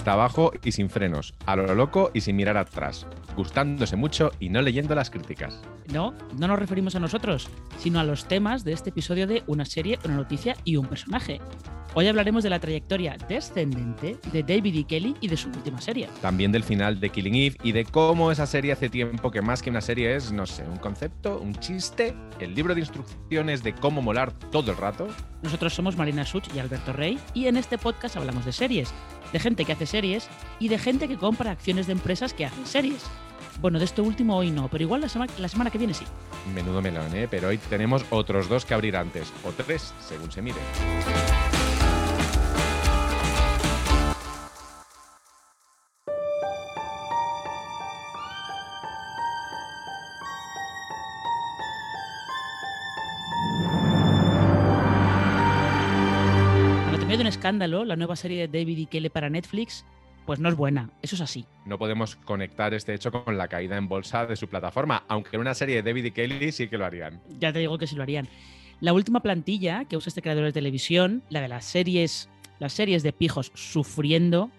cuesta abajo y sin frenos, a lo loco y sin mirar atrás, gustándose mucho y no leyendo las críticas. No, no nos referimos a nosotros, sino a los temas de este episodio de una serie, una noticia y un personaje. Hoy hablaremos de la trayectoria descendente de David E. Kelly y de su última serie. También del final de Killing Eve y de cómo esa serie hace tiempo que más que una serie es, no sé, un concepto, un chiste, el libro de instrucciones de cómo molar todo el rato. Nosotros somos Marina Such y Alberto Rey y en este podcast hablamos de series, de gente que hace series y de gente que compra acciones de empresas que hacen series. Bueno, de esto último hoy no, pero igual la, semana, la semana que viene sí. Menudo melón, ¿eh? Pero hoy tenemos otros dos que abrir antes, o tres, según se mire. Escándalo, la nueva serie de David E. Kelly para Netflix, pues no es buena, eso es así. No podemos conectar este hecho con la caída en bolsa de su plataforma, aunque en una serie de David y Kelly sí que lo harían. Ya te digo que sí lo harían. La última plantilla que usa este creador de televisión, la de las series, las series de pijos sufriendo,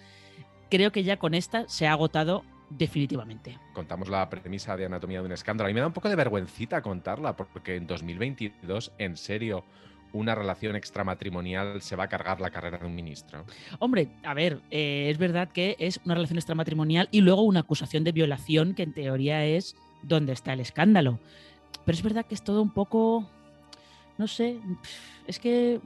creo que ya con esta se ha agotado definitivamente. Contamos la premisa de Anatomía de un escándalo. A mí me da un poco de vergüencita contarla, porque en 2022, en serio, una relación extramatrimonial se va a cargar la carrera de un ministro. Hombre, a ver, eh, es verdad que es una relación extramatrimonial y luego una acusación de violación, que en teoría es donde está el escándalo. Pero es verdad que es todo un poco, no sé, es que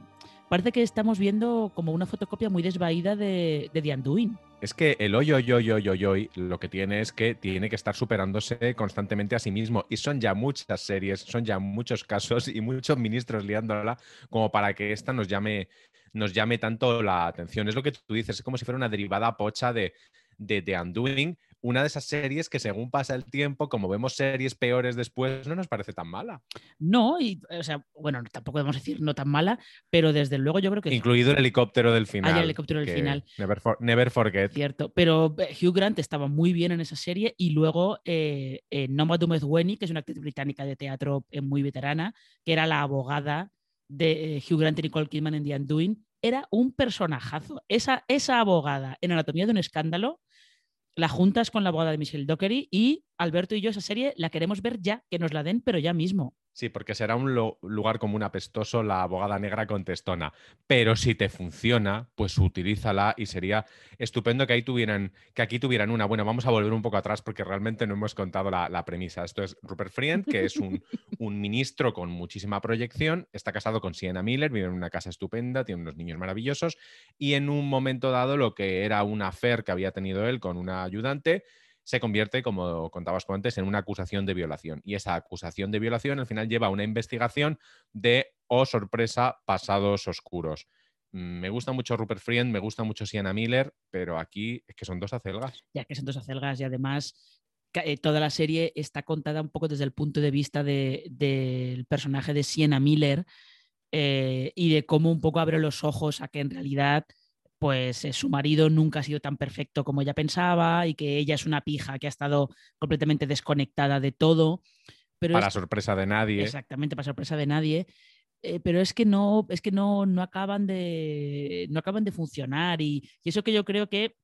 parece que estamos viendo como una fotocopia muy desvaída de, de The Undoing. Es que el hoy, hoy, hoy, hoy, hoy, lo que tiene es que tiene que estar superándose constantemente a sí mismo. Y son ya muchas series, son ya muchos casos y muchos ministros liándola como para que esta nos llame, nos llame tanto la atención. Es lo que tú dices, es como si fuera una derivada pocha de, de The Undoing, una de esas series que según pasa el tiempo, como vemos series peores después, no nos parece tan mala. No, y, o sea, bueno, tampoco podemos decir no tan mala, pero desde luego yo creo que... Incluido el helicóptero del final. Ah, el helicóptero del final. Never, for- never forget. Cierto, pero eh, Hugh Grant estaba muy bien en esa serie y luego eh, eh, Noma Dumezweni, que es una actriz británica de teatro eh, muy veterana, que era la abogada de eh, Hugh Grant y Nicole Kidman en The Undoing, era un personajazo. Esa, esa abogada en Anatomía de un escándalo, la juntas con la abogada de Michelle Dockery y Alberto y yo esa serie la queremos ver ya, que nos la den, pero ya mismo. Sí, porque será un lugar común apestoso la abogada negra contestona. Pero si te funciona, pues utilízala y sería estupendo que ahí tuvieran, que aquí tuvieran una. Bueno, vamos a volver un poco atrás porque realmente no hemos contado la, la premisa. Esto es Rupert Friend, que es un, un ministro con muchísima proyección, está casado con Sienna Miller, vive en una casa estupenda, tiene unos niños maravillosos, y en un momento dado lo que era un affair que había tenido él con una ayudante se convierte, como contabas tú antes, en una acusación de violación. Y esa acusación de violación al final lleva a una investigación de, oh sorpresa, pasados oscuros. Mm, Me gusta mucho Rupert Friend, me gusta mucho Sienna Miller, pero aquí es que son dos acelgas. ya que son dos acelgas y además eh, toda la serie está contada un poco desde el punto de vista de- del personaje de Sienna Miller eh, y de cómo un poco abre los ojos a que en realidad pues eh, su marido nunca ha sido tan perfecto como ella pensaba y que ella es una pija que ha estado completamente desconectada de todo. Pero Para es- sorpresa de nadie. Exactamente, para sorpresa de nadie. Eh, pero es que no, es que no, no acaban de. no acaban de funcionar. Y, y eso que yo creo que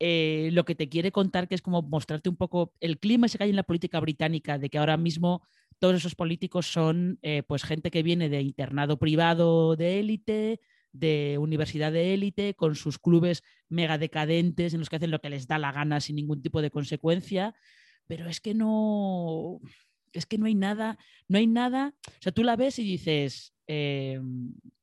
eh, lo que te quiere contar, que es como mostrarte un poco el clima ese que hay en la política británica, de que ahora mismo todos esos políticos son pues gente que viene de internado privado de élite, de universidad de élite, con sus clubes mega decadentes en los que hacen lo que les da la gana sin ningún tipo de consecuencia. Pero es que no. Es que no hay nada, no hay nada. O sea, tú la ves y dices, eh,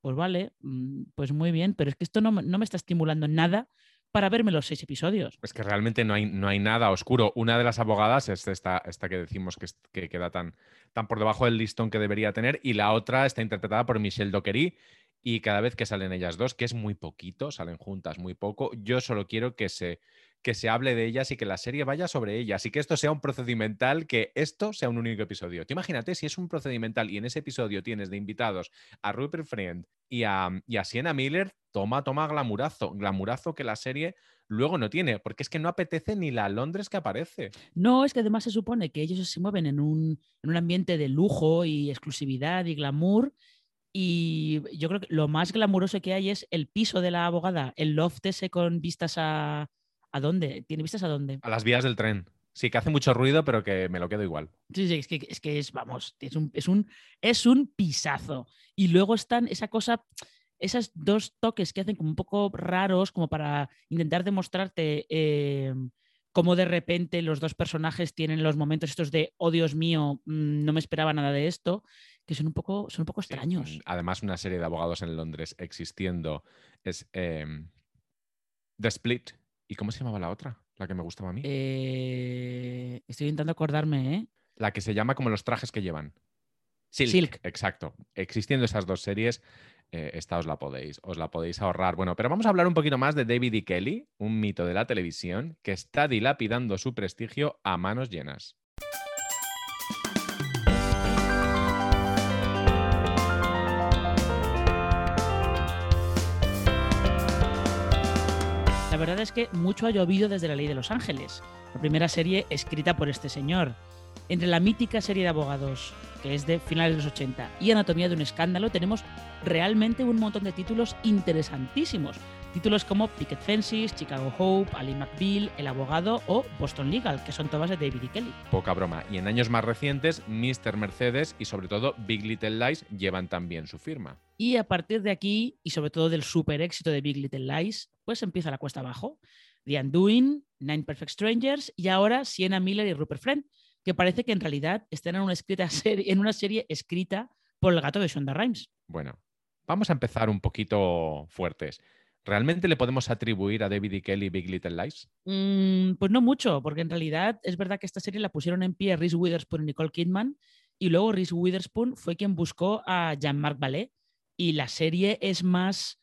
pues vale, mm, pues muy bien, pero es que esto no, no me está estimulando nada para verme los seis episodios. Es que realmente no hay, no hay nada oscuro. Una de las abogadas es esta, esta que decimos que, que queda tan, tan por debajo del listón que debería tener, y la otra está interpretada por Michelle Dockery. Y cada vez que salen ellas dos, que es muy poquito, salen juntas muy poco, yo solo quiero que se, que se hable de ellas y que la serie vaya sobre ellas y que esto sea un procedimental, que esto sea un único episodio. Tú imagínate si es un procedimental y en ese episodio tienes de invitados a Rupert Friend y a, y a Sienna Miller, toma, toma glamurazo, glamurazo que la serie luego no tiene, porque es que no apetece ni la Londres que aparece. No, es que además se supone que ellos se mueven en un, en un ambiente de lujo y exclusividad y glamour. Y yo creo que lo más glamuroso que hay es el piso de la abogada, el loft ese con vistas a... ¿A dónde? ¿Tiene vistas a dónde? A las vías del tren. Sí, que hace mucho ruido, pero que me lo quedo igual. Sí, sí, es que es, que es vamos, es un, es, un, es un pisazo. Y luego están esa cosa, esos dos toques que hacen como un poco raros, como para intentar demostrarte eh, cómo de repente los dos personajes tienen los momentos estos de, oh Dios mío, mm, no me esperaba nada de esto, que son un poco, son un poco extraños. además, una serie de abogados en Londres existiendo es em, The Split. ¿Y cómo se llamaba la otra? La que me gustaba a mí. Eh, estoy intentando acordarme, ¿eh? La que se llama como los trajes que llevan. Silk. Exacto. Existiendo esas dos series, eh, esta os la podéis, os la podéis ahorrar. Bueno, pero vamos a hablar un poquito más de David E. Kelly, un mito de la televisión que está dilapidando su prestigio a manos llenas. Verdad es que mucho ha llovido desde La Ley de los Ángeles, la primera serie escrita por este señor. Entre la mítica serie de abogados, que es de finales de los 80, y Anatomía de un escándalo, tenemos realmente un montón de títulos interesantísimos. Títulos como Picket Fences, Chicago Hope, Ali McBeal, El Abogado o Boston Legal, que son todas de David y. Kelly. Poca broma. Y en años más recientes, Mr. Mercedes y sobre todo Big Little Lies llevan también su firma. Y a partir de aquí, y sobre todo del super éxito de Big Little Lies, pues empieza la cuesta abajo. The Undoing, Nine Perfect Strangers y ahora Sienna Miller y Rupert Friend, que parece que en realidad están en una, escrita serie, en una serie escrita por el gato de Shonda Rhimes. Bueno, vamos a empezar un poquito fuertes. ¿Realmente le podemos atribuir a David Kelly Big Little Lies? Mm, pues no mucho, porque en realidad es verdad que esta serie la pusieron en pie Reese Witherspoon y Nicole Kidman, y luego Reese Witherspoon fue quien buscó a Jean-Marc Ballet, y la serie es más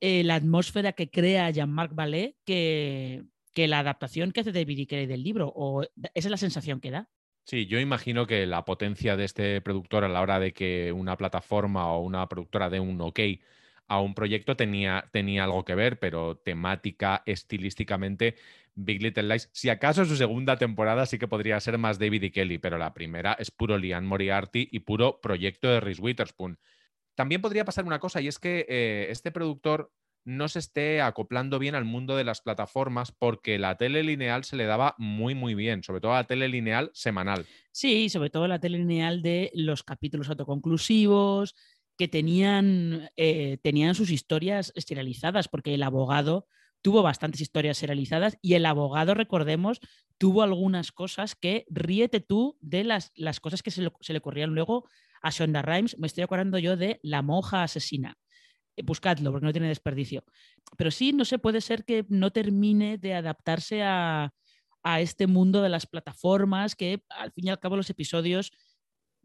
eh, la atmósfera que crea Jean-Marc Ballet que, que la adaptación que hace David y Kelly del libro, o esa es la sensación que da. Sí, yo imagino que la potencia de este productor a la hora de que una plataforma o una productora dé un ok a un proyecto tenía, tenía algo que ver, pero temática, estilísticamente, Big Little Lies, si acaso su segunda temporada sí que podría ser más David y Kelly, pero la primera es puro Lian Moriarty y puro proyecto de Reese Witherspoon. También podría pasar una cosa y es que eh, este productor no se esté acoplando bien al mundo de las plataformas porque la tele lineal se le daba muy, muy bien, sobre todo la tele lineal semanal. Sí, sobre todo la tele lineal de los capítulos autoconclusivos, que tenían, eh, tenían sus historias serializadas, porque el abogado tuvo bastantes historias serializadas y el abogado, recordemos, tuvo algunas cosas que ríete tú de las, las cosas que se le, se le ocurrían luego a Shonda Rhimes. Me estoy acordando yo de La monja asesina eh, buscadlo porque no tiene desperdicio. Pero sí, no sé, puede ser que no termine de adaptarse a, a este mundo de las plataformas, que al fin y al cabo los episodios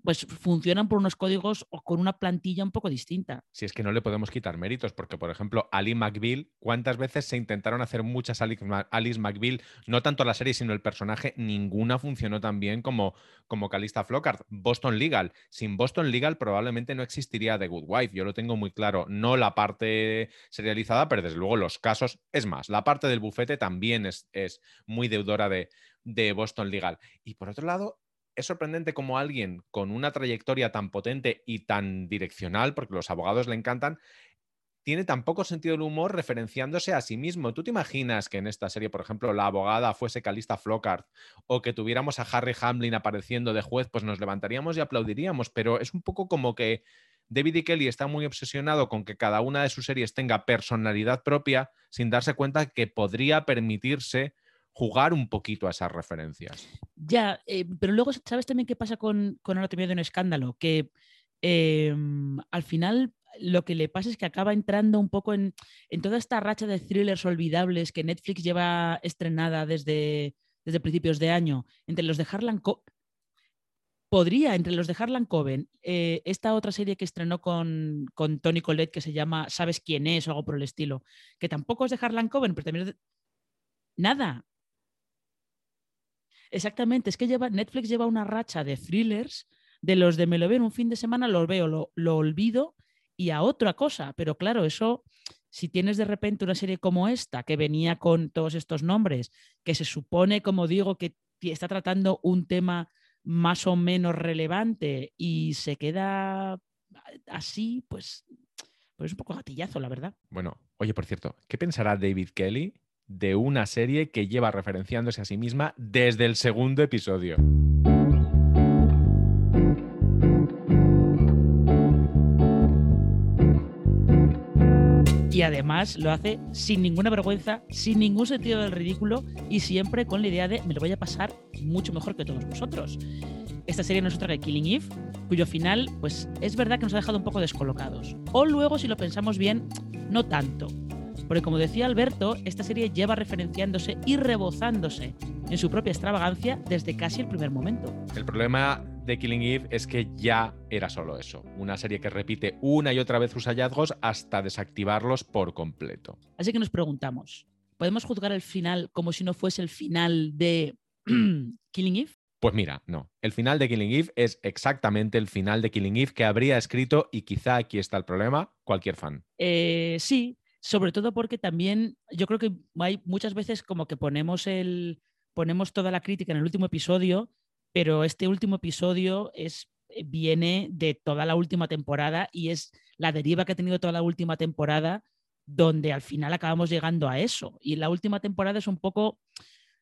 pues funcionan por unos códigos o con una plantilla un poco distinta. Si es que no le podemos quitar méritos, porque por ejemplo, Ali McBeal, ¿cuántas veces se intentaron hacer muchas Alice McBeal? No tanto la serie, sino el personaje, ninguna funcionó tan bien como, como Calista Flockhart. Boston Legal, sin Boston Legal probablemente no existiría The Good Wife, yo lo tengo muy claro, no la parte serializada, pero desde luego los casos, es más, la parte del bufete también es, es muy deudora de, de Boston Legal. Y por otro lado, es sorprendente como alguien con una trayectoria tan potente y tan direccional, porque los abogados le encantan, tiene tan poco sentido del humor referenciándose a sí mismo. ¿Tú te imaginas que en esta serie, por ejemplo, la abogada fuese Calista Flockhart o que tuviéramos a Harry Hamlin apareciendo de juez, pues nos levantaríamos y aplaudiríamos, pero es un poco como que David y Kelly está muy obsesionado con que cada una de sus series tenga personalidad propia sin darse cuenta que podría permitirse jugar un poquito a esas referencias. Ya, eh, pero luego, ¿sabes también qué pasa con, con Anatomía de un escándalo? Que em, al final lo que le pasa es que acaba entrando un poco en, toda esta racha de thrillers olvidables que Netflix lleva estrenada desde, desde principios de año, entre los de Harlan Coben. Podría, entre los de Harlan Coben, eh, esta otra serie que estrenó con, con Tony Collette que se llama ¿Sabes quién es? o algo por el estilo, que tampoco es de Harlan Coben, pero también es de... Nada, Exactamente, es que lleva, Netflix lleva una racha de thrillers de los de me lo veo un fin de semana, lo veo, lo, lo olvido y a otra cosa. Pero claro, eso, si tienes de repente una serie como esta, que venía con todos estos nombres, que se supone, como digo, que está tratando un tema más o menos relevante y se queda así, pues, pues es un poco gatillazo, la verdad. Bueno, oye, por cierto, ¿qué pensará David Kelly de una serie que lleva referenciándose a sí misma desde el segundo episodio? y además lo hace sin ninguna vergüenza, sin ningún sentido del ridículo y siempre con la idea de me lo voy a pasar mucho mejor que todos vosotros. Esta serie no es otra que Killing Eve, cuyo final, pues es verdad que nos ha dejado un poco descolocados. O luego, si lo pensamos bien, no tanto. Porque como decía Alberto, esta serie lleva referenciándose y rebozándose en su propia extravagancia desde casi el primer momento. El problema de Killing Eve es que ya era solo eso, una serie que repite una y otra vez sus hallazgos hasta desactivarlos por completo. Así que nos preguntamos, ¿podemos juzgar el final como si no fuese el final de Killing Eve? Pues mira, no. El final de Killing Eve es exactamente el final de Killing Eve que habría escrito, y quizá aquí está el problema, cualquier fan. Eh, sí, sobre todo porque también yo creo que hay muchas veces como que ponemos el ponemos toda la crítica en el último episodio pero este último episodio es, eh, viene de toda la última temporada y es la deriva que ha tenido toda la última temporada donde al final acabamos llegando a eso. Y la última temporada es un poco,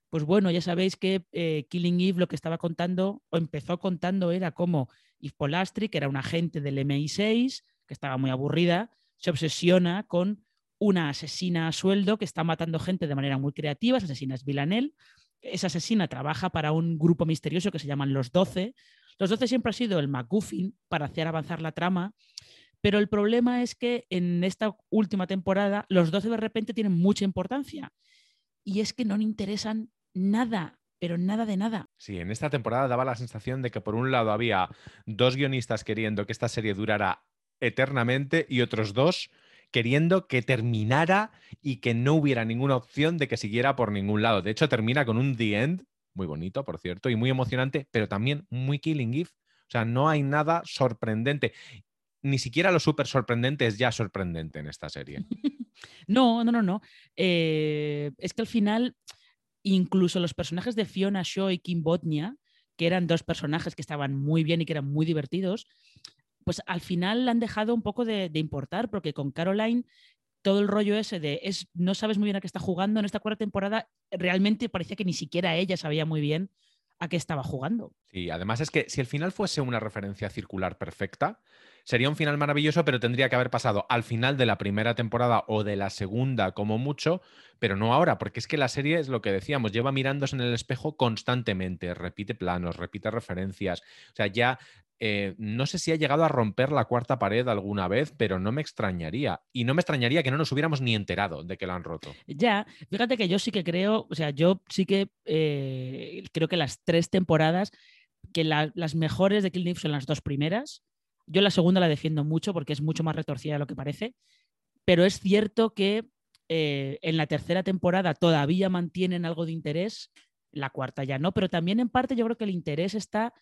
pues bueno, ya sabéis que eh, Killing Eve lo que estaba contando o empezó contando era como Eve Polastri, que era un agente del MI6, que estaba muy aburrida, se obsesiona con una asesina a sueldo que está matando gente de manera muy creativa, esa asesina es Villanelle, esa asesina trabaja para un grupo misterioso que se llaman Los Doce. Los Doce siempre ha sido el MacGuffin para hacer avanzar la trama, pero el problema es que en esta última temporada los Doce de repente tienen mucha importancia y es que no le interesan nada, pero nada de nada. Sí, en esta temporada daba la sensación de que por un lado había dos guionistas queriendo que esta serie durara eternamente y otros dos queriendo que terminara y que no hubiera ninguna opción de que siguiera por ningún lado. De hecho, termina con un The End, muy bonito, por cierto, y muy emocionante, pero también muy Killing Eve. O sea, no hay nada sorprendente. Ni siquiera lo súper sorprendente es ya sorprendente en esta serie. no, no, no, no. Eh, es que al final, incluso los personajes de Fiona Shaw y Kim Botnia, que eran dos personajes que estaban muy bien y que eran muy divertidos, pues al final han dejado un poco de, importar, porque con Caroline todo el rollo ese de es, no sabes muy bien a qué está jugando en esta cuarta temporada, realmente parecía que ni siquiera ella sabía muy bien a qué estaba jugando. Y además es que si el final fuese una referencia circular perfecta, sería un final maravilloso, pero tendría que haber pasado al final de la primera temporada o de la segunda como mucho, pero no ahora, porque es que la serie es lo que decíamos, lleva mirándose en el espejo constantemente, repite planos, repite referencias, o sea, ya eh, no sé si ha llegado a romper la cuarta pared alguna vez, pero no me extrañaría. Y no me extrañaría que no nos hubiéramos ni enterado de que lo han roto. Ya, fíjate que yo sí que creo, o sea, yo sí que eh, creo que las tres temporadas, que las mejores de Kill son las dos primeras. Yo la segunda la defiendo mucho porque es mucho más retorcida de lo que parece. Pero es cierto que eh, en la tercera temporada todavía mantienen algo de interés, la cuarta ya no, pero también en parte yo creo que el interés está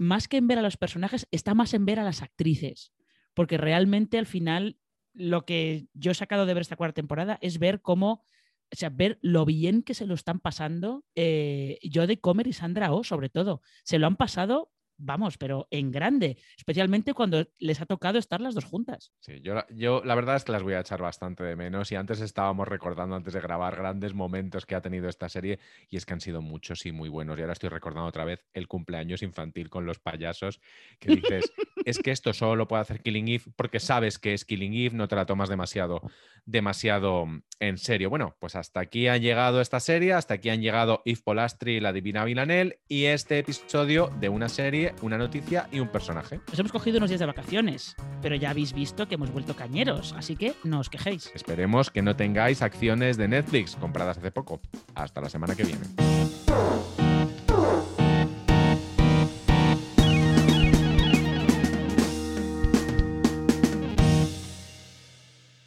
más que en ver a los personajes, está más en ver a las actrices. Porque realmente al final lo que yo he sacado de ver esta cuarta temporada es ver cómo, o sea, ver lo bien que se lo están pasando eh, de Comer y Sandra O, sobre todo. Se lo han pasado vamos, pero en grande, especialmente cuando les ha tocado estar las dos juntas. Sí, yo, yo la verdad es que las voy a echar bastante de menos y antes estábamos recordando, antes de grabar, grandes momentos que ha tenido esta serie y es que han sido muchos y muy buenos. Y ahora estoy recordando otra vez el cumpleaños infantil con los payasos, que dices, es que esto solo lo puede hacer Killing Eve porque sabes que es Killing Eve, no te la tomas demasiado, demasiado en serio. Bueno, pues hasta aquí ha llegado esta serie, hasta aquí han llegado Yves Polastri y la Divina Villanel y este episodio de una serie una noticia y un personaje. Nos hemos cogido unos días de vacaciones, pero ya habéis visto que hemos vuelto cañeros, así que no os quejéis. Esperemos que no tengáis acciones de Netflix compradas hace poco. Hasta la semana que viene.